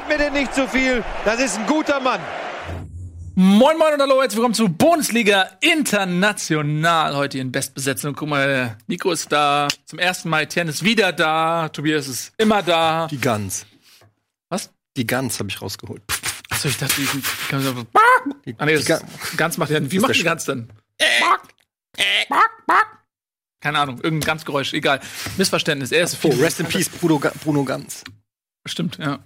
passiert mir denn nicht so viel. Das ist ein guter Mann. Moin Moin und hallo, herzlich willkommen zu Bundesliga International. Heute in Bestbesetzung. Guck mal, Nico ist da. Zum ersten Mal. Etienne ist wieder da. Tobias ist immer da. Die Gans. Was? Die Gans habe ich rausgeholt. Achso, ich dachte, ich kann so. Ah, nee, Die das Ga- Gans macht ja. Wie macht die Gans denn? Keine Ahnung, irgendein Ganzgeräusch, egal. Missverständnis. Er ist Oh, rest in peace, Bruno, Ga- Bruno Gans. Stimmt, ja.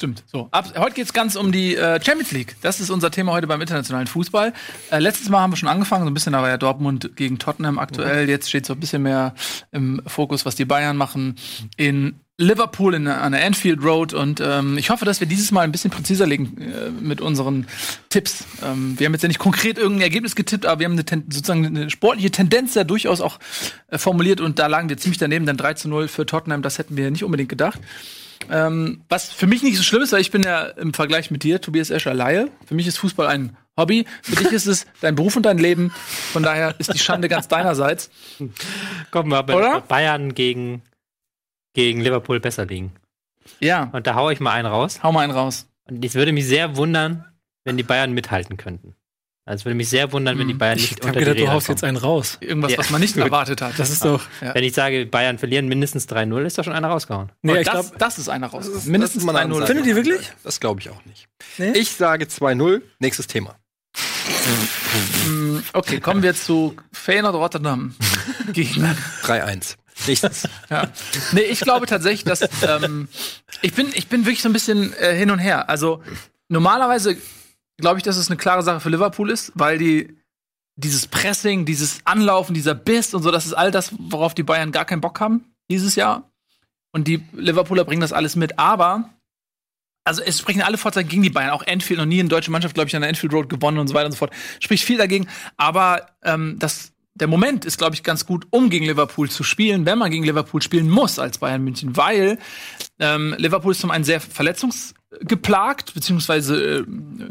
Stimmt. So, ab, heute geht's ganz um die äh, Champions League. Das ist unser Thema heute beim internationalen Fußball. Äh, letztes Mal haben wir schon angefangen, so ein bisschen, da war ja Dortmund gegen Tottenham aktuell. Jetzt steht so ein bisschen mehr im Fokus, was die Bayern machen in Liverpool in, an der Anfield Road. Und ähm, ich hoffe, dass wir dieses Mal ein bisschen präziser legen äh, mit unseren Tipps. Ähm, wir haben jetzt ja nicht konkret irgendein Ergebnis getippt, aber wir haben eine, sozusagen eine sportliche Tendenz ja durchaus auch äh, formuliert und da lagen wir ziemlich daneben, denn 3 zu 0 für Tottenham, das hätten wir nicht unbedingt gedacht. Ähm, was für mich nicht so schlimm ist, weil ich bin ja im Vergleich mit dir, Tobias Escher, Laie. Für mich ist Fußball ein Hobby. Für dich ist es dein Beruf und dein Leben. Von daher ist die Schande ganz deinerseits. Komm, mal bei Oder? Bayern gegen, gegen Liverpool besser liegen. Ja, Und da hau ich mal einen raus. hau mal einen raus. Und es würde mich sehr wundern, wenn die Bayern mithalten könnten. Also es würde mich sehr wundern, wenn die Mhm. Bayern Ich nicht hab unter gedacht, die du Räder haust jetzt einen raus. Irgendwas, Ja. was man nicht erwartet hat. Das ist doch. Ja. Wenn ich sage, Bayern verlieren mindestens 3-0, ist doch schon einer rausgehauen. Nee, Und ich das, glaube, das ist einer raus. Das ist- Mindestens das ist mal eine 3-0. Ansage. Findet ihr wirklich? Das glaube ich auch nicht. Nee? Ich sage 2-0, nächstes Thema. Mm, Okay, kommen wir zu Feyenoord Rotterdam gegen 3-1. Nächstes. Ja. Nee, ich glaube tatsächlich, dass ähm, ich bin, ich bin wirklich so ein bisschen äh, hin und her. Also normalerweise glaube ich, dass es eine klare Sache für Liverpool ist, weil die dieses Pressing, dieses Anlaufen, dieser Biss und so, das ist all das, worauf die Bayern gar keinen Bock haben dieses Jahr. Und die Liverpooler bringen das alles mit. Aber also es sprechen alle Vorzeichen gegen die Bayern. Auch Enfield noch nie eine deutsche Mannschaft, glaube ich, an der Enfield Road gewonnen und so weiter und so fort. Spricht viel dagegen. Aber ähm, das, der Moment ist, glaube ich, ganz gut, um gegen Liverpool zu spielen, wenn man gegen Liverpool spielen muss als Bayern München, weil ähm, Liverpool ist zum einen sehr verletzungsgeplagt, beziehungsweise äh,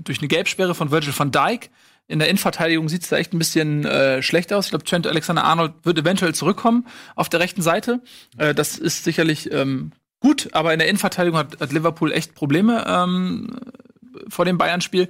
durch eine Gelbsperre von Virgil van Dijk. In der Innenverteidigung sieht es da echt ein bisschen äh, schlecht aus. Ich glaube, Trent Alexander-Arnold wird eventuell zurückkommen auf der rechten Seite. Äh, das ist sicherlich ähm, gut, aber in der Innenverteidigung hat, hat Liverpool echt Probleme ähm, vor dem Bayern-Spiel.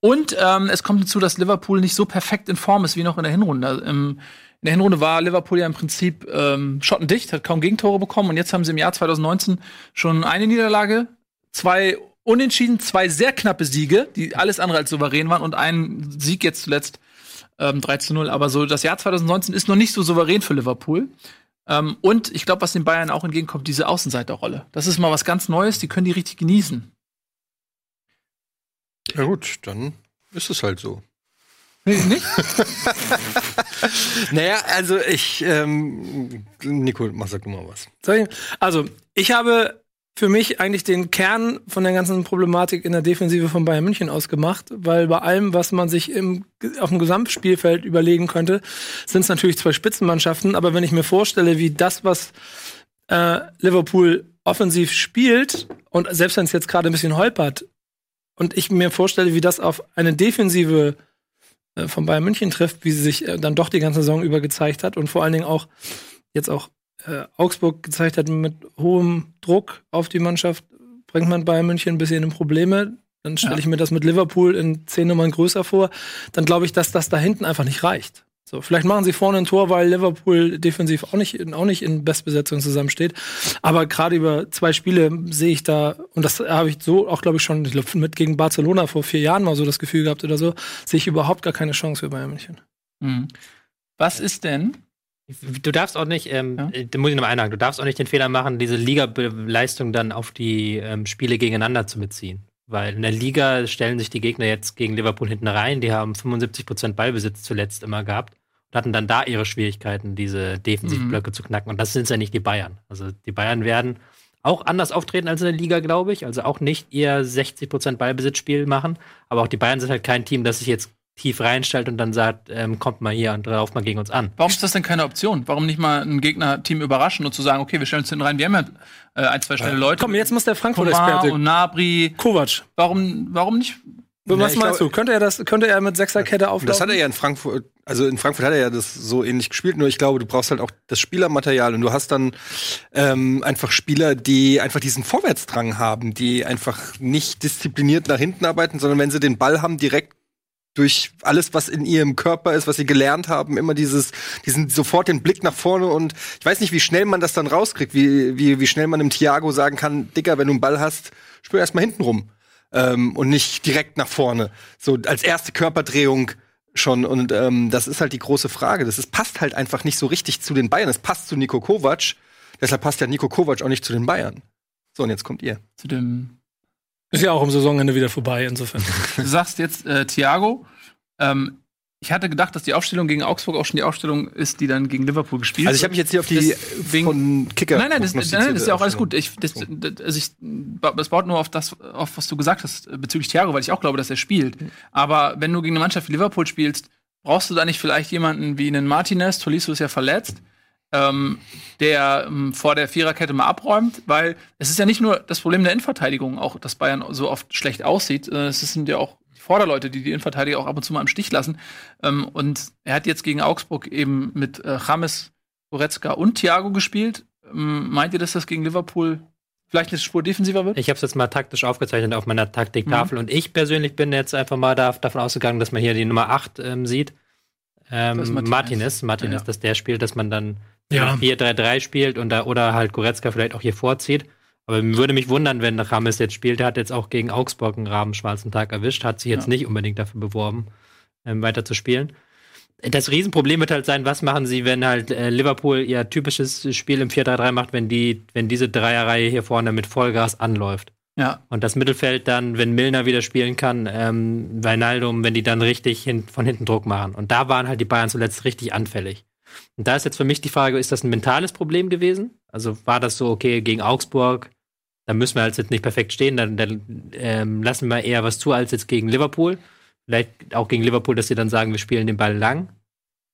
Und ähm, es kommt hinzu, dass Liverpool nicht so perfekt in Form ist wie noch in der Hinrunde. Im, in der Hinrunde war Liverpool ja im Prinzip ähm, schottendicht, hat kaum Gegentore bekommen und jetzt haben sie im Jahr 2019 schon eine Niederlage, zwei Unentschieden, zwei sehr knappe Siege, die alles andere als souverän waren und einen Sieg jetzt zuletzt ähm, 3 zu 0. Aber so das Jahr 2019 ist noch nicht so souverän für Liverpool. Ähm, und ich glaube, was den Bayern auch entgegenkommt, diese Außenseiterrolle. Das ist mal was ganz Neues, die können die richtig genießen. Ja gut, dann ist es halt so. Nicht? Naja, also ich, ähm, Nico, mach sag du mal was. Also, ich habe für mich eigentlich den Kern von der ganzen Problematik in der Defensive von Bayern München ausgemacht, weil bei allem, was man sich im, auf dem Gesamtspielfeld überlegen könnte, sind es natürlich zwei Spitzenmannschaften. Aber wenn ich mir vorstelle, wie das, was äh, Liverpool offensiv spielt, und selbst wenn es jetzt gerade ein bisschen holpert, und ich mir vorstelle, wie das auf eine Defensive äh, von Bayern München trifft, wie sie sich äh, dann doch die ganze Saison über gezeigt hat und vor allen Dingen auch jetzt auch äh, Augsburg gezeigt hat, mit hohem Druck auf die Mannschaft bringt man Bayern München ein bisschen in Probleme. Dann stelle Ja. ich mir das mit Liverpool in zehn Nummern größer vor. Dann glaube ich, dass das da hinten einfach nicht reicht. So, vielleicht machen sie vorne ein Tor, weil Liverpool defensiv auch nicht, auch nicht in Bestbesetzung zusammensteht. Aber gerade über zwei Spiele sehe ich da, und das habe ich so auch, glaube ich, schon ich glaub, mit gegen Barcelona vor vier Jahren mal so das Gefühl gehabt oder so, sehe ich überhaupt gar keine Chance für Bayern München. Mhm. Was ist denn? Du darfst auch nicht, ähm, Ja. äh, da muss ich noch einhaken, du darfst auch nicht den Fehler machen, diese Liga-Leistung dann auf die ähm, Spiele gegeneinander zu beziehen. Weil in der Liga stellen sich die Gegner jetzt gegen Liverpool hinten rein, die haben 75% Ballbesitz zuletzt immer gehabt und hatten dann da ihre Schwierigkeiten, diese Defensivblöcke zu knacken. Und das sind ja nicht die Bayern. Also die Bayern werden auch anders auftreten als in der Liga, glaube ich. Also auch nicht ihr 60% Ballbesitzspiel machen. Aber auch die Bayern sind halt kein Team, das sich jetzt tief reinstellt und dann sagt, ähm, kommt mal hier und lauft mal gegen uns an. Warum ist das denn keine Option? Warum nicht mal ein Gegnerteam überraschen und zu sagen, okay, wir stellen uns hinten rein, wir haben ja äh, ein, zwei schnelle Leute. Komm, jetzt muss der Frankfurt-Experte. und Nabri. Kovac. Warum, warum nicht Was Ja, ich meinst glaub- du? Könnte er das, könnte er mit Sechserkette auflaufen? Das hat er ja in Frankfurt, also in Frankfurt hat er ja das so ähnlich gespielt, nur ich glaube, du brauchst halt auch das Spielermaterial und du hast dann ähm, einfach Spieler, die einfach diesen Vorwärtsdrang haben, die einfach nicht diszipliniert nach hinten arbeiten, sondern wenn sie den Ball haben, direkt durch alles, was in ihrem Körper ist, was sie gelernt haben, immer dieses, diesen sofort den Blick nach vorne und ich weiß nicht, wie schnell man das dann rauskriegt, wie, wie, wie schnell man dem Thiago sagen kann, Dicker, wenn du einen Ball hast, spür erst mal hinten rum ähm, und nicht direkt nach vorne. So als erste Körperdrehung schon. Und ähm, das ist halt die große Frage. Das ist, passt halt einfach nicht so richtig zu den Bayern. Es passt zu Nico Kovac. Deshalb passt ja Nico Kovac auch nicht zu den Bayern. So, und jetzt kommt ihr. Zu dem Ist ja auch am Saisonende wieder vorbei, insofern. Du sagst jetzt äh, Thiago. Ähm, ich hatte gedacht, dass die Aufstellung gegen Augsburg auch schon die Aufstellung ist, die dann gegen Liverpool gespielt Also ich habe mich jetzt hier auf die Deswegen- von Kicker Nein, nein, das, nein, nein, das ist ja auch alles gut. Ich, das, das, also ich, das baut nur auf das, auf was du gesagt hast äh, bezüglich Thiago, weil ich auch glaube, dass er spielt. Aber wenn du gegen eine Mannschaft wie Liverpool spielst, brauchst du da nicht vielleicht jemanden wie einen Martinez, Tolisso ist ja verletzt, ähm, der ähm, vor der Viererkette mal abräumt, weil es ist ja nicht nur das Problem der Innenverteidigung, auch dass Bayern so oft schlecht aussieht, äh, es sind ja auch die Vorderleute, die die Innenverteidiger auch ab und zu mal im Stich lassen. Ähm, und er hat jetzt gegen Augsburg eben mit äh, James, Goretzka und Thiago gespielt. Ähm, meint ihr, dass das gegen Liverpool vielleicht eine Spur defensiver wird? Ich habe es jetzt mal taktisch aufgezeichnet auf meiner Taktiktafel und ich persönlich bin jetzt einfach mal da, davon ausgegangen, dass man hier die Nummer 8 ähm, sieht. Ähm, Martinez, Martinez. Martinez, ja. dass der spielt, dass man dann Ja. 4-3-3 spielt und da, oder halt Goretzka vielleicht auch hier vorzieht. Aber würde mich wundern, wenn Rames jetzt spielt. Der hat jetzt auch gegen Augsburg einen rabenschwarzen Tag erwischt, hat sich jetzt Ja. nicht unbedingt dafür beworben, ähm, weiter zu spielen. Das Riesenproblem wird halt sein, was machen sie, wenn halt äh, Liverpool ihr typisches Spiel im 4-3-3 macht, wenn die, wenn diese Dreierreihe hier vorne mit Vollgas anläuft. Ja. Und das Mittelfeld dann, wenn Milner wieder spielen kann, ähm, Wijnaldum, wenn die dann richtig hin, von hinten Druck machen. Und da waren halt die Bayern zuletzt richtig anfällig. Und da ist jetzt für mich die Frage, ist das ein mentales Problem gewesen? Also war das so, okay, gegen Augsburg, da müssen wir halt jetzt nicht perfekt stehen, dann, dann ähm, lassen wir eher was zu als jetzt gegen Liverpool. Vielleicht auch gegen Liverpool, dass sie dann sagen, wir spielen den Ball lang.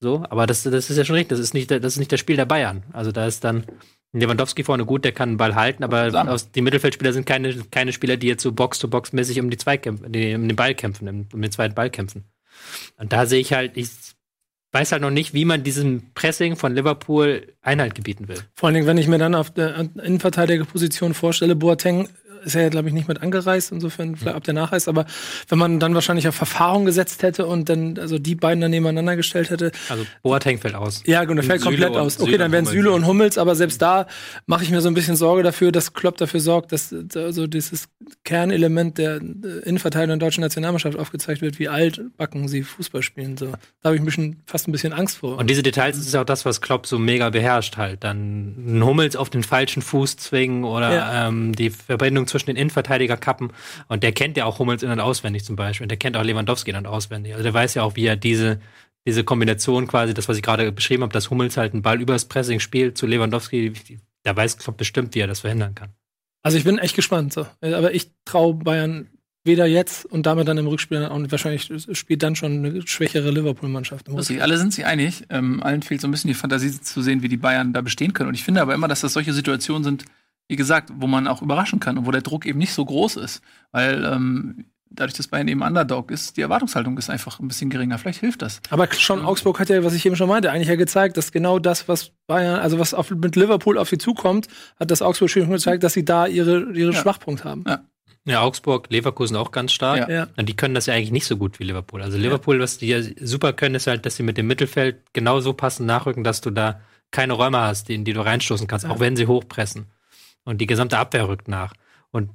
So, aber das, das ist ja schon richtig, das ist nicht, das ist nicht das Spiel der Bayern. Also da ist dann Lewandowski vorne gut, der kann den Ball halten, aber aus, die Mittelfeldspieler sind keine, keine Spieler, die jetzt so Box-to-Box-mäßig um die die, um den Ball kämpfen, um, um den zweiten Ball kämpfen. Und da sehe ich halt, ich weiß halt noch nicht, wie man diesem Pressing von Liverpool Einhalt gebieten will. Vor allen Dingen, wenn ich mir dann auf der Innenverteidigerposition vorstelle, Boateng ist ja, glaube ich, nicht mit angereist, insofern vielleicht ab der Nachreis, aber wenn man dann wahrscheinlich auf Verfahrung gesetzt hätte und dann also die beiden dann nebeneinander gestellt hätte, Also Boateng fällt aus. ja, genau, fällt Süle komplett aus. Okay, Süle dann wären Süle und Hummels, aber selbst da mache ich mir so ein bisschen Sorge dafür, dass Klopp dafür sorgt, dass also dieses Kernelement der äh, Innenverteidigung der deutschen Nationalmannschaft aufgezeigt wird, wie altbacken sie Fußball spielen. So. Da habe ich ein bisschen, fast ein bisschen Angst vor. Und diese Details ist auch das, was Klopp so mega beherrscht halt. Dann einen Hummels auf den falschen Fuß zwingen oder Ja. ähm, die Verbindung zwischen den Innenverteidiger kappen. Und der kennt ja auch Hummels in- und auswendig zum Beispiel. Und der kennt auch Lewandowski in- und auswendig. Also der weiß ja auch, wie er diese, diese Kombination quasi, das, was ich gerade beschrieben habe, dass Hummels halt einen Ball übers Pressing spielt zu Lewandowski, da weiß Klopp bestimmt, wie er das verhindern kann. Also ich bin echt gespannt. So. Aber ich traue Bayern weder jetzt und damit dann im Rückspiel nicht. Wahrscheinlich spielt dann schon eine schwächere Liverpool-Mannschaft. Lustig, alle sind sich einig. Ähm, allen fehlt so ein bisschen die Fantasie zu sehen, wie die Bayern da bestehen können. Und ich finde aber immer, dass das solche Situationen sind, wie gesagt, wo man auch überraschen kann und wo der Druck eben nicht so groß ist. Weil ähm, dadurch, dass Bayern eben Underdog ist, die Erwartungshaltung ist einfach ein bisschen geringer. Vielleicht hilft das. Aber schon Augsburg hat ja, was ich eben schon meinte, eigentlich ja gezeigt, dass genau das, was Bayern, also was auf, mit Liverpool auf sie zukommt, hat das Augsburg schon gezeigt, dass sie da ihre, ihre Ja. Schwachpunkt haben. Ja. Ja, Augsburg, Leverkusen auch ganz stark. Ja. Und die können das ja eigentlich nicht so gut wie Liverpool. Also Liverpool, was die ja super können, ist halt, dass sie mit dem Mittelfeld genau so passend nachrücken, dass du da keine Räume hast, in die du reinstoßen kannst, auch wenn sie hochpressen. Und die gesamte Abwehr rückt nach. Und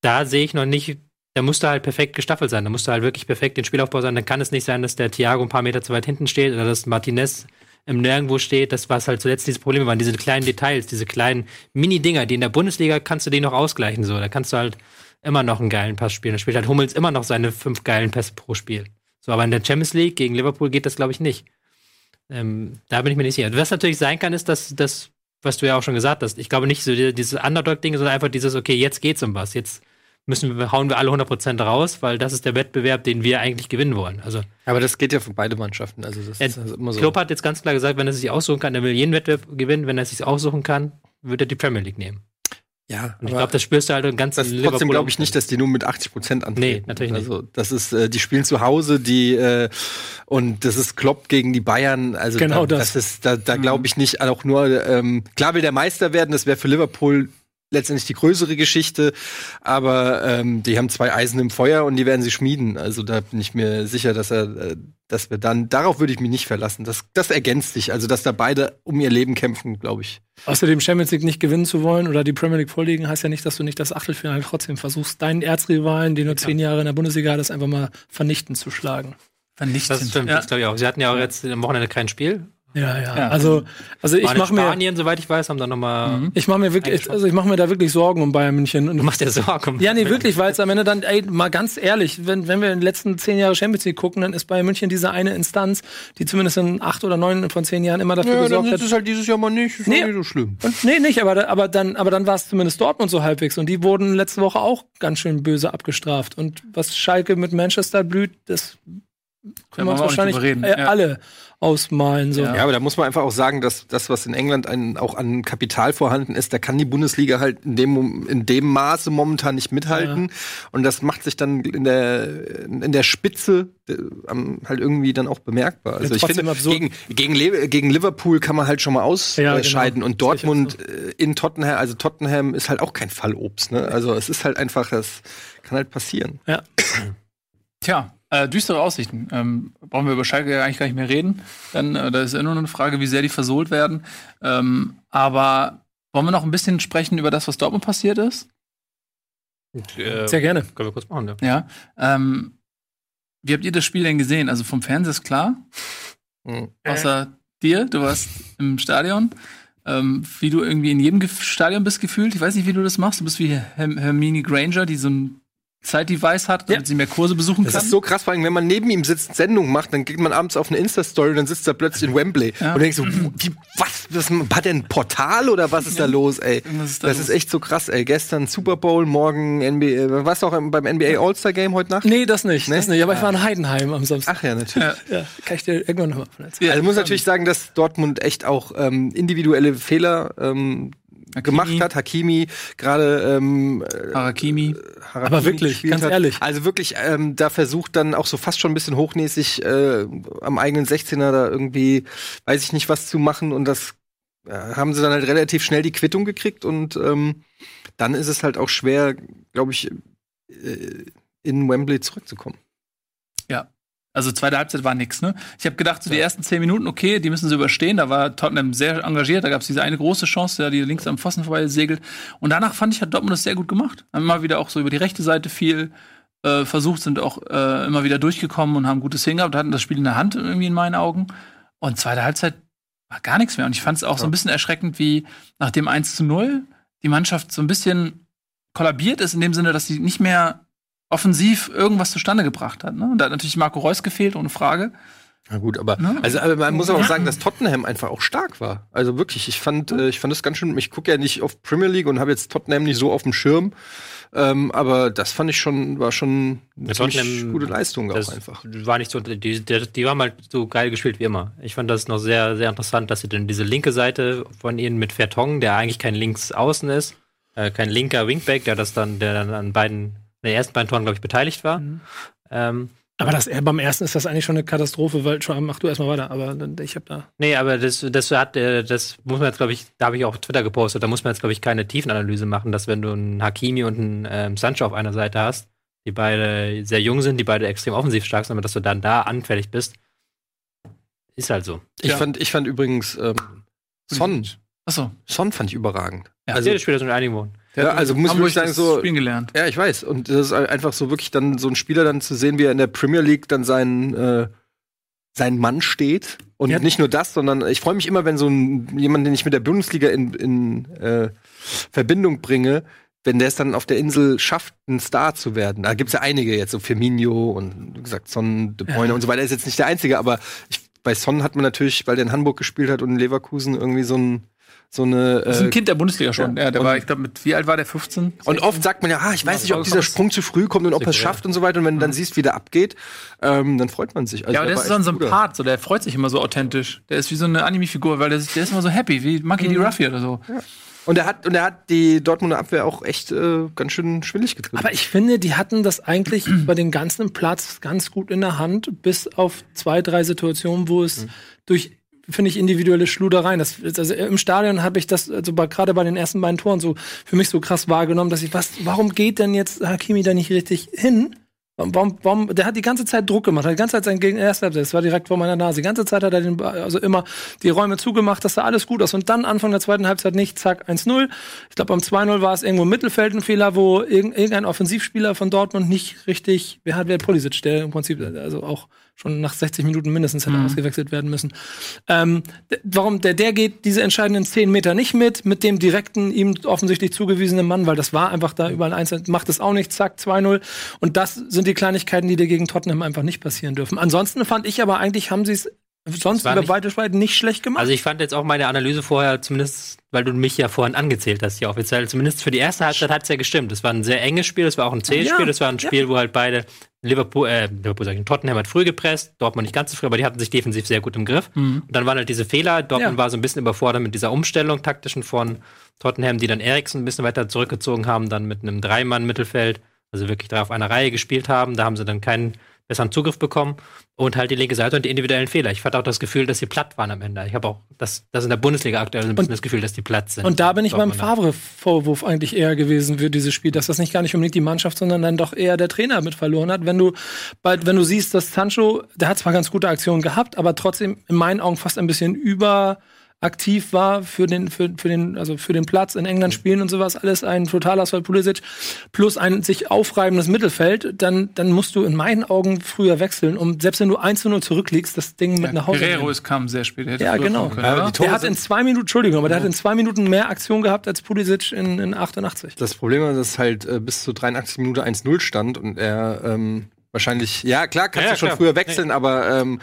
da sehe ich noch nicht, da musst du halt perfekt gestaffelt sein. Da musst du halt wirklich perfekt den Spielaufbau sein. Dann kann es nicht sein, dass der Thiago ein paar Meter zu weit hinten steht oder dass Martinez im Nirgendwo steht. Das, was halt zuletzt diese Probleme waren, diese kleinen Details, diese kleinen Mini-Dinger, die in der Bundesliga kannst du die noch ausgleichen. So, da kannst du halt immer noch einen geilen Pass spielen. Da spielt halt Hummels immer noch seine fünf geilen Pässe pro Spiel. So, aber in der Champions League gegen Liverpool geht das, glaube ich, nicht. Ähm, da bin ich mir nicht sicher. Was natürlich sein kann, ist, dass das, was du ja auch schon gesagt hast, ich glaube nicht so die- dieses Underdog-Ding, sondern einfach dieses, okay, jetzt geht's um was. Jetzt müssen wir, hauen wir alle 100% raus, weil das ist der Wettbewerb, den wir eigentlich gewinnen wollen. Also, Aber das geht ja für beide Mannschaften. Also das ist also immer so. Klopp hat jetzt ganz klar gesagt, wenn er sich aussuchen kann, er will jeden Wettbewerb gewinnen. Wenn er sich aussuchen kann, wird er die Premier League nehmen. Ja, Und ich glaube, das spürst du halt im ganzen das trotzdem glaube ich nicht, dass die nur mit 80 Prozent antreten. Nee, natürlich nicht. Also das ist, äh, die spielen zu Hause, die äh, und das ist Klopp gegen die Bayern. Also Genau da, das. ist, da, da glaube ich nicht auch nur. Ähm, klar will der Meister werden, das wäre für Liverpool letztendlich die größere Geschichte, aber ähm, die haben zwei Eisen im Feuer und die werden sie schmieden. Also da bin ich mir sicher, dass er, äh, dass wir dann darauf würde ich mich nicht verlassen. Das, das ergänzt sich, also dass da beide um ihr Leben kämpfen, glaube ich. Außerdem Champions League nicht gewinnen zu wollen oder die Premier League vorliegen, heißt ja nicht, dass du nicht das Achtelfinale trotzdem versuchst, deinen Erzrivalen, den du zehn Jahre in der Bundesliga hattest, einfach mal vernichten zu schlagen. Vernichtend. Das stimmt, Ja. das glaube ich auch. Sie hatten ja auch jetzt am Wochenende kein Spiel. Ja, ja. Ja. Also, also ich mache mir, Spanien, soweit ich weiß, haben dann nochmal. Mhm. ich mache mir wirklich, also ich mache mir da wirklich Sorgen um Bayern München. Und Du machst dir Sorgen. um- Ja, nee, wirklich, weil es am Ende dann, ey, mal ganz ehrlich, wenn, wenn wir in den letzten zehn Jahre Champions League gucken, dann ist Bayern München diese eine Instanz, die zumindest in acht oder neun von zehn Jahren immer dafür gesorgt hat. es halt dieses Jahr mal nicht. Ist Nee. nicht so schlimm. Und, nee, nicht, aber, da- aber dann, aber dann war es zumindest Dortmund so halbwegs. Und die wurden letzte Woche auch ganz schön böse abgestraft. Und was Schalke mit Manchester blüht, das können wir uns wahrscheinlich äh, Ja. alle ausmalen. So. Ja. Ja, aber da muss man einfach auch sagen, dass das, was in England ein, auch an Kapital vorhanden ist, da kann die Bundesliga halt in dem, in dem Maße momentan nicht mithalten. Und das macht sich dann in der, in der Spitze äh, halt irgendwie dann auch bemerkbar. Also ich finde, gegen, gegen, gegen Liverpool kann man halt schon mal Ja, ausscheiden. genau. Und Dortmund äh, in Tottenham, also Tottenham ist halt auch kein Fallobst. Ne? Also es ist halt einfach, das kann halt passieren. Ja. Tja, äh, düstere Aussichten. Ähm, brauchen wir über Schalke ja eigentlich gar nicht mehr reden. Dann, äh, da ist ja nur noch eine Frage, wie sehr die versohlt werden. Ähm, aber wollen wir noch ein bisschen sprechen über das, was Dortmund passiert ist? Äh, Sehr gerne. Können wir kurz machen, ja. Ja. Ähm, wie habt ihr das Spiel denn gesehen? Also vom Fernseher ist klar, Mhm. außer dir, du warst im Stadion. Ähm, wie du irgendwie in jedem Stadion bist gefühlt. Ich weiß nicht, wie du das machst. Du bist wie Herm Hermine Granger, die so ein Zeitdevice hat, damit Ja. sie mehr Kurse besuchen Das kann. ist so krass, vor allem, wenn man neben ihm sitzt, Sendung macht, dann geht man abends auf eine Insta-Story und dann sitzt er plötzlich in Wembley. Ja. Und denkst so, wie, was, was, hat der ein Portal oder was ist da los, ey? Ist da das los. ist echt so krass, ey. Gestern Super Bowl, morgen NBA, warst du auch beim NBA All-Star Game heute Nacht? Nee, das nicht. Nee? Das nicht. Aber ich war in Heidenheim am Samstag. Ach ja, natürlich. Ja. Ja, kann ich dir irgendwann noch mal von erzählen. Ja, Also muss natürlich sagen, dass Dortmund echt auch ähm, individuelle Fehler ähm, gemacht hat. Hakimi gerade ähm, Harakimi. Harakimi Aber wirklich, ganz hat. ehrlich. Also wirklich, ähm, da versucht dann auch so fast schon ein bisschen hochnäsig äh, am eigenen 16er da irgendwie, weiß ich nicht, was zu machen und das äh, haben sie dann halt relativ schnell die Quittung gekriegt und ähm, dann ist es halt auch schwer, glaube ich, äh, in Wembley zurückzukommen. Also zweite Halbzeit war nix, ne? Ich habe gedacht, so die ersten zehn Minuten, okay, die müssen sie überstehen. Da war Tottenham sehr engagiert. Da gab es diese eine große Chance, ja, die links am Pfosten vorbei segelt. Und danach fand ich, hat Dortmund das sehr gut gemacht. Haben immer wieder auch so über die rechte Seite viel äh, versucht, sind auch äh, immer wieder durchgekommen und haben gutes hingehabt, hatten das Spiel in der Hand irgendwie in meinen Augen. Und zweite Halbzeit war gar nichts mehr. Und ich fand es auch so ein bisschen erschreckend, wie nach dem 1 zu 0 die Mannschaft so ein bisschen kollabiert ist, in dem Sinne, dass sie nicht mehr offensiv irgendwas zustande gebracht hat. Ne? Und da hat natürlich Marco Reus gefehlt, ohne Frage. Na gut, aber Ne? also aber man muss auch sagen, dass Tottenham einfach auch stark war. Also wirklich, ich fand, äh, ich fand das ganz schön. Ich gucke ja nicht auf Premier League und habe jetzt Tottenham nicht so auf dem Schirm, ähm, aber das fand ich schon, war schon eine Tottenham, gute Leistung auch einfach. war nicht so, die, die, die waren mal so geil gespielt wie immer. Ich fand das noch sehr, sehr interessant, dass sie dann diese linke Seite von ihnen mit Vertong, der eigentlich kein Linksaußen ist, äh, kein linker Wingback, der das dann, der dann an beiden, in den ersten beiden Toren, glaube ich, beteiligt war. Ähm, Aber das, äh, beim ersten ist das eigentlich schon eine Katastrophe, weil schon mach du erstmal weiter. Aber dann- ich habe da. Nee, aber das, das hat, äh, das muss man jetzt, glaube ich, da habe ich auch auf Twitter gepostet, da muss man jetzt, glaube ich, keine Tiefenanalyse machen, dass wenn du einen Hakimi und einen ähm, Sancho auf einer Seite hast, die beide sehr jung sind, die beide extrem offensiv stark sind, aber dass du dann da anfällig bist, ist halt so. Ich Ja. fand, ich fand übrigens ähm, Son, Achso. Son fand ich überragend. Ja. also, Also, Spieler sind in einigen Wochen. Ja, also muss ich sagen, so, Spielen gelernt. Ja, ich weiß. Und das ist einfach so wirklich dann so ein Spieler dann zu sehen, wie er in der Premier League dann seinen, äh, sein Mann steht. Und Ja. nicht nur das, sondern ich freue mich immer, wenn so ein jemand, den ich mit der Bundesliga in, in äh, Verbindung bringe, wenn der es dann auf der Insel schafft, ein Star zu werden. Da gibt's ja einige jetzt, so Firmino und wie gesagt, Son, De Bruyne Ja. und so weiter. Er ist jetzt nicht der Einzige, aber ich, bei Son hat man natürlich, weil der in Hamburg gespielt hat und in Leverkusen irgendwie so ein so eine Das ist ein äh, Kind der Bundesliga schon. ja. Ja, der Und- war, ich glaube, mit wie alt war der? 15? und oft sagt man ja, ah, ich weiß nicht, ob dieser Sprung zu früh kommt und ob er es schafft und so weiter. Und wenn du dann siehst, wie der abgeht, ähm, dann freut man sich. Also ja, aber der ist war so ein. Sympath, so, der freut sich immer so authentisch. Der ist wie so eine Anime-Figur, weil der, ist- der ist immer so happy, wie Monkey D. Ruffy oder so. Und er hat, und er hat die Dortmunder Abwehr auch echt äh, ganz schön schwillig getrieben. Aber ich finde, die hatten das eigentlich bei den ganzen Platz ganz gut in der Hand, bis auf zwei, drei Situationen, wo es durch finde ich individuelle Schludereien. Das, also im Stadion habe ich das also gerade bei den ersten beiden Toren so für mich so krass wahrgenommen, dass ich was, warum geht denn jetzt Hakimi da nicht richtig hin? Warum, warum, der hat die ganze Zeit Druck gemacht, hat die ganze Zeit sein Gegner, erst das war direkt vor meiner Nase. Die ganze Zeit hat er den, also immer die Räume zugemacht, dass da alles gut aus. Und dann Anfang der zweiten Halbzeit nicht, zack, 1-0. Ich glaube, beim 2-0 war es irgendwo im Mittelfeld ein Fehler, wo irgendein Offensivspieler von Dortmund nicht richtig, wer hat, wer Pulisic, der im Prinzip, also auch schon nach 60 Minuten mindestens hätte Mhm. ausgewechselt werden müssen. Ähm, warum der, der geht diese entscheidenden 10 Meter nicht mit, mit dem direkten, ihm offensichtlich zugewiesenen Mann, weil das war einfach da überall eins, macht es auch nicht, zack, 2-0. Und das sind die Kleinigkeiten, die dir gegen Tottenham einfach nicht passieren dürfen. Ansonsten fand ich aber eigentlich, haben sie es sonst über nicht- weite Schweiten nicht schlecht gemacht. Also ich fand jetzt auch meine Analyse vorher, zumindest, weil du mich ja vorhin angezählt hast, hier offiziell, zumindest für die erste Halbzeit hat es ja gestimmt. Es war ein sehr enges Spiel, es war auch ein zähes Ja, Spiel, es war ein ja. Spiel, wo halt beide Liverpool, äh, Liverpool sag ich, Tottenham hat früh gepresst, Dortmund nicht ganz so früh, aber die hatten sich defensiv sehr gut im Griff. Und dann waren halt diese Fehler, Dortmund Ja. war so ein bisschen überfordert mit dieser Umstellung taktischen von Tottenham, die dann Eriksen ein bisschen weiter zurückgezogen haben, dann mit einem Dreimann-Mittelfeld, also wirklich drei auf einer Reihe gespielt haben, da haben sie dann keinen besseren Zugriff bekommen und halt die linke Seite und die individuellen Fehler. Ich hatte auch das Gefühl, dass sie platt waren am Ende. Ich habe auch das, das in der Bundesliga aktuell so ein bisschen das Gefühl, dass die platt sind. Und da bin ich beim. Favre-Vorwurf eigentlich eher gewesen für dieses Spiel, dass das nicht gar nicht unbedingt die Mannschaft, sondern dann doch eher der Trainer mit verloren hat. Wenn du, bei, wenn du siehst, dass Sancho, der hat zwar ganz gute Aktionen gehabt, aber trotzdem in meinen Augen fast ein bisschen überaktiv war für den, für, für den, also für den Platz in England spielen und sowas, alles ein Totalausfall Pulisic plus ein sich aufreibendes Mittelfeld, dann, dann musst du in meinen Augen früher wechseln, um selbst wenn du 1 zu 0 zurückliegst, das Ding mit nach Hause Guerrero ist kam sehr spät. hätte Ja, genau. können, Ja, Der hat in zwei Minuten, Entschuldigung, aber der hat in zwei Minuten mehr Aktion gehabt als Pulisic in, in 88. Das Problem ist, dass halt äh, bis zu 83 Minuten 1-0 stand und er ähm, wahrscheinlich, ja klar, kannst Ja, du schon klar. früher wechseln, aber ähm,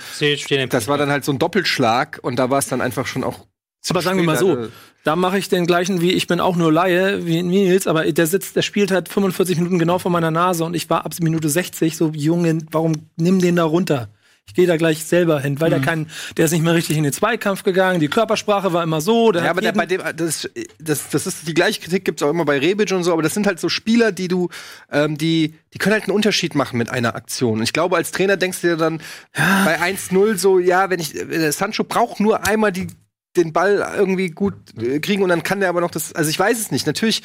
das war dann halt so ein Doppelschlag und da war es dann einfach schon auch. Aber sagen wir mal so, Also, da mache ich den gleichen wie ich bin auch nur Laie, wie Nils, aber der sitzt, der spielt halt 45 Minuten genau vor meiner Nase und ich war ab Minute 60 so, Junge, warum nimm den da runter? Ich gehe da gleich selber hin, weil der kann, der ist nicht mehr richtig in den Zweikampf gegangen, die Körpersprache war immer so, Ja, aber der, bei dem, das, das, das ist die gleiche Kritik gibt's auch immer bei Rebic und so, aber das sind halt so Spieler, die du, ähm, die, die können halt einen Unterschied machen mit einer Aktion. Und ich glaube, als Trainer denkst du dir dann bei 1-0 so, ja, wenn ich, äh, Sancho braucht nur einmal die, den Ball irgendwie gut äh, kriegen und dann kann der aber noch das, also ich weiß es nicht. Natürlich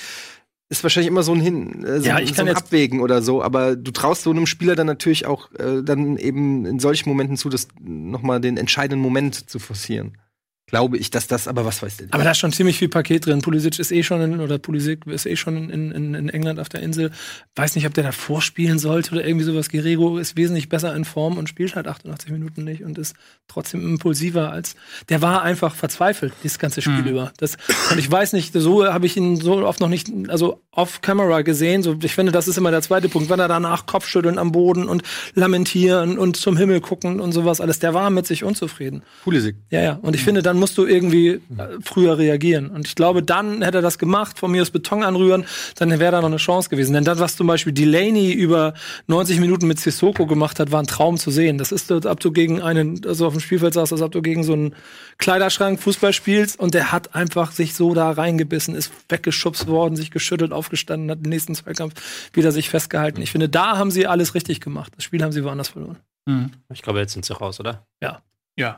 ist wahrscheinlich immer so ein Hin, äh, so, Ja, ein- ich so kann ein Abwägen oder so, aber du traust so einem Spieler dann natürlich auch äh, dann eben in solchen Momenten zu, das nochmal den entscheidenden Moment zu forcieren. Glaube ich, dass das, aber was weiß der? Aber da ist schon ziemlich viel Paket drin. Pulisic ist eh schon in, oder Pulisic ist eh schon in, in, in England auf der Insel. Weiß nicht, ob der da vorspielen sollte oder irgendwie sowas. Guerrero ist wesentlich besser in Form und spielt halt 88 Minuten nicht und ist trotzdem impulsiver als. Der war einfach verzweifelt, dieses ganze Spiel über. Das, und ich weiß nicht, so habe ich ihn so oft noch nicht, also off-camera gesehen. So, ich finde, das ist immer der zweite Punkt. Wenn er danach Kopfschütteln am Boden und lamentieren und zum Himmel gucken und sowas alles, der war mit sich unzufrieden. Pulisic. Ja, ja. Und ich finde, dann musst du irgendwie äh, früher reagieren. Und ich glaube, dann hätte er das gemacht, von mir aus Beton anrühren, dann wäre da noch eine Chance gewesen. Denn das, was zum Beispiel Delaney über 90 Minuten mit Sissoko gemacht hat, war ein Traum zu sehen. Das ist, als ob du gegen einen, also auf dem Spielfeld saßt, als ob du gegen so einen Kleiderschrank Fußball spielst und der hat einfach sich so da reingebissen, ist weggeschubst worden, sich geschüttelt, aufgestanden, hat im nächsten Zweikampf wieder sich festgehalten. Ich finde, da haben sie alles richtig gemacht. Das Spiel haben sie woanders verloren. Mhm. Ich glaube, jetzt sind sie raus, oder? Ja,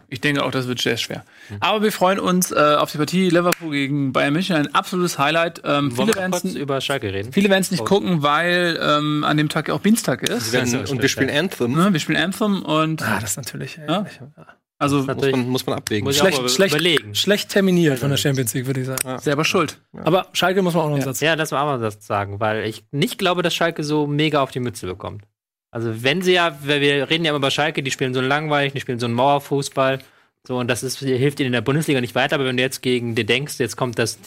ich denke auch, das wird sehr schwer. Aber wir freuen uns äh, auf die Partie Liverpool gegen Bayern München. Ein absolutes Highlight. Ähm, viele werden es über Schalke reden? viele werden's nicht Oh. gucken, weil ähm, an dem Tag ja auch Dienstag ist. Ja, werden, und wir spielen Anthem. Ne? Wir spielen Anthem und Ah, das ist natürlich. Ja? ja. also Muss man, muss man abwägen. Muss Schlecht, schlecht, überlegen. schlecht terminiert von der Champions League, würde ich sagen. selber schuld. Aber Schalke muss man auch noch einen Satz. Ja, lass mal auch mal das sagen, weil ich nicht glaube, dass Schalke so mega auf die Mütze bekommt. Also wenn sie ja, weil wir reden ja immer über Schalke, die spielen so langweilig, die spielen so einen Mauerfußball, so und das ist, hilft ihnen in der Bundesliga nicht weiter, aber wenn du jetzt gegen dir denkst, jetzt kommt das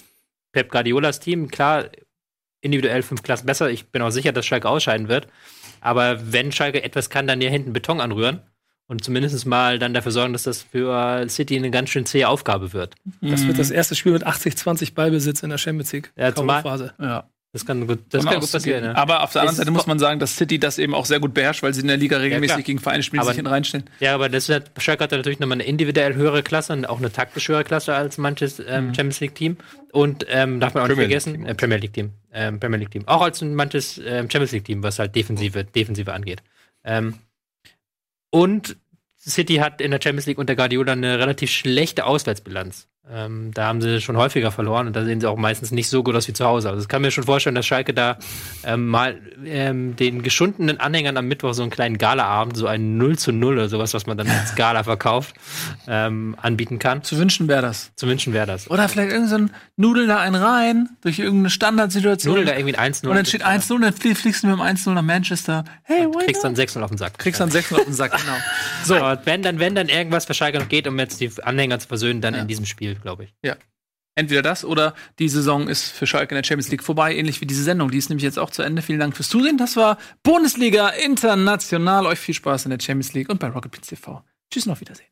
Pep Guardiolas Team, klar, individuell fünf Klassen besser, ich bin auch sicher, dass Schalke ausscheiden wird, aber wenn Schalke etwas kann, dann hier hinten Beton anrühren und zumindest mal dann dafür sorgen, dass das für City eine ganz schön zähe Aufgabe wird. Das wird das erste Spiel mit 80-20 Ballbesitz in der Champions League. Ja, zumal- Phase. Ja. Das kann gut, das kann gut passieren. Ja. Aber auf der anderen Ist Seite muss man sagen, dass City das eben auch sehr gut beherrscht, weil sie in der Liga regelmäßig klar. gegen Vereine spielen, die Aber- sich hinten reinstellen. Ja, aber das hat, Schalke hat natürlich nochmal eine individuell höhere Klasse und auch eine taktisch höhere Klasse als manches ähm, Champions League Team. Und ähm, darf man auch Premier nicht League vergessen, äh, Premier League Team. Ähm, Premier League Team. Auch als manches ähm, Champions League Team, was halt Defensive, Defensive angeht. Ähm, und City hat in der Champions League unter Guardiola eine relativ schlechte Auswärtsbilanz. Ähm, da haben sie schon häufiger verloren und da sehen sie auch meistens nicht so gut aus wie zu Hause. Also ich kann mir schon vorstellen, dass Schalke da ähm, mal ähm, den geschundenen Anhängern am Mittwoch so einen kleinen Galaabend, so ein 0 zu 0 oder sowas, was man dann als Gala verkauft, ähm, anbieten kann. Zu wünschen wäre das. Zu wünschen wäre das. Oder vielleicht irgend so ein Nudel da einen rein, durch irgendeine Standardsituation. Null da irgendwie ein 1-0. und dann steht 1-0 und dann flie- fliegst du mit dem 1-0 nach Manchester. Hey, why kriegst dann 6-0 auf den Sack. Kriegst dann 6-0 auf den Sack, genau. So, aber wenn dann, wenn dann irgendwas für Schalke noch geht, um jetzt die Anhänger zu versöhnen, dann in diesem Spiel, glaube ich. Entweder das oder die Saison ist für Schalke in der Champions League vorbei, ähnlich wie diese Sendung. Die ist nämlich jetzt auch zu Ende. Vielen Dank fürs Zusehen. Das war Bundesliga International. Euch viel Spaß in der Champions League und bei Rocket Beans TV. Tschüss und auf Wiedersehen.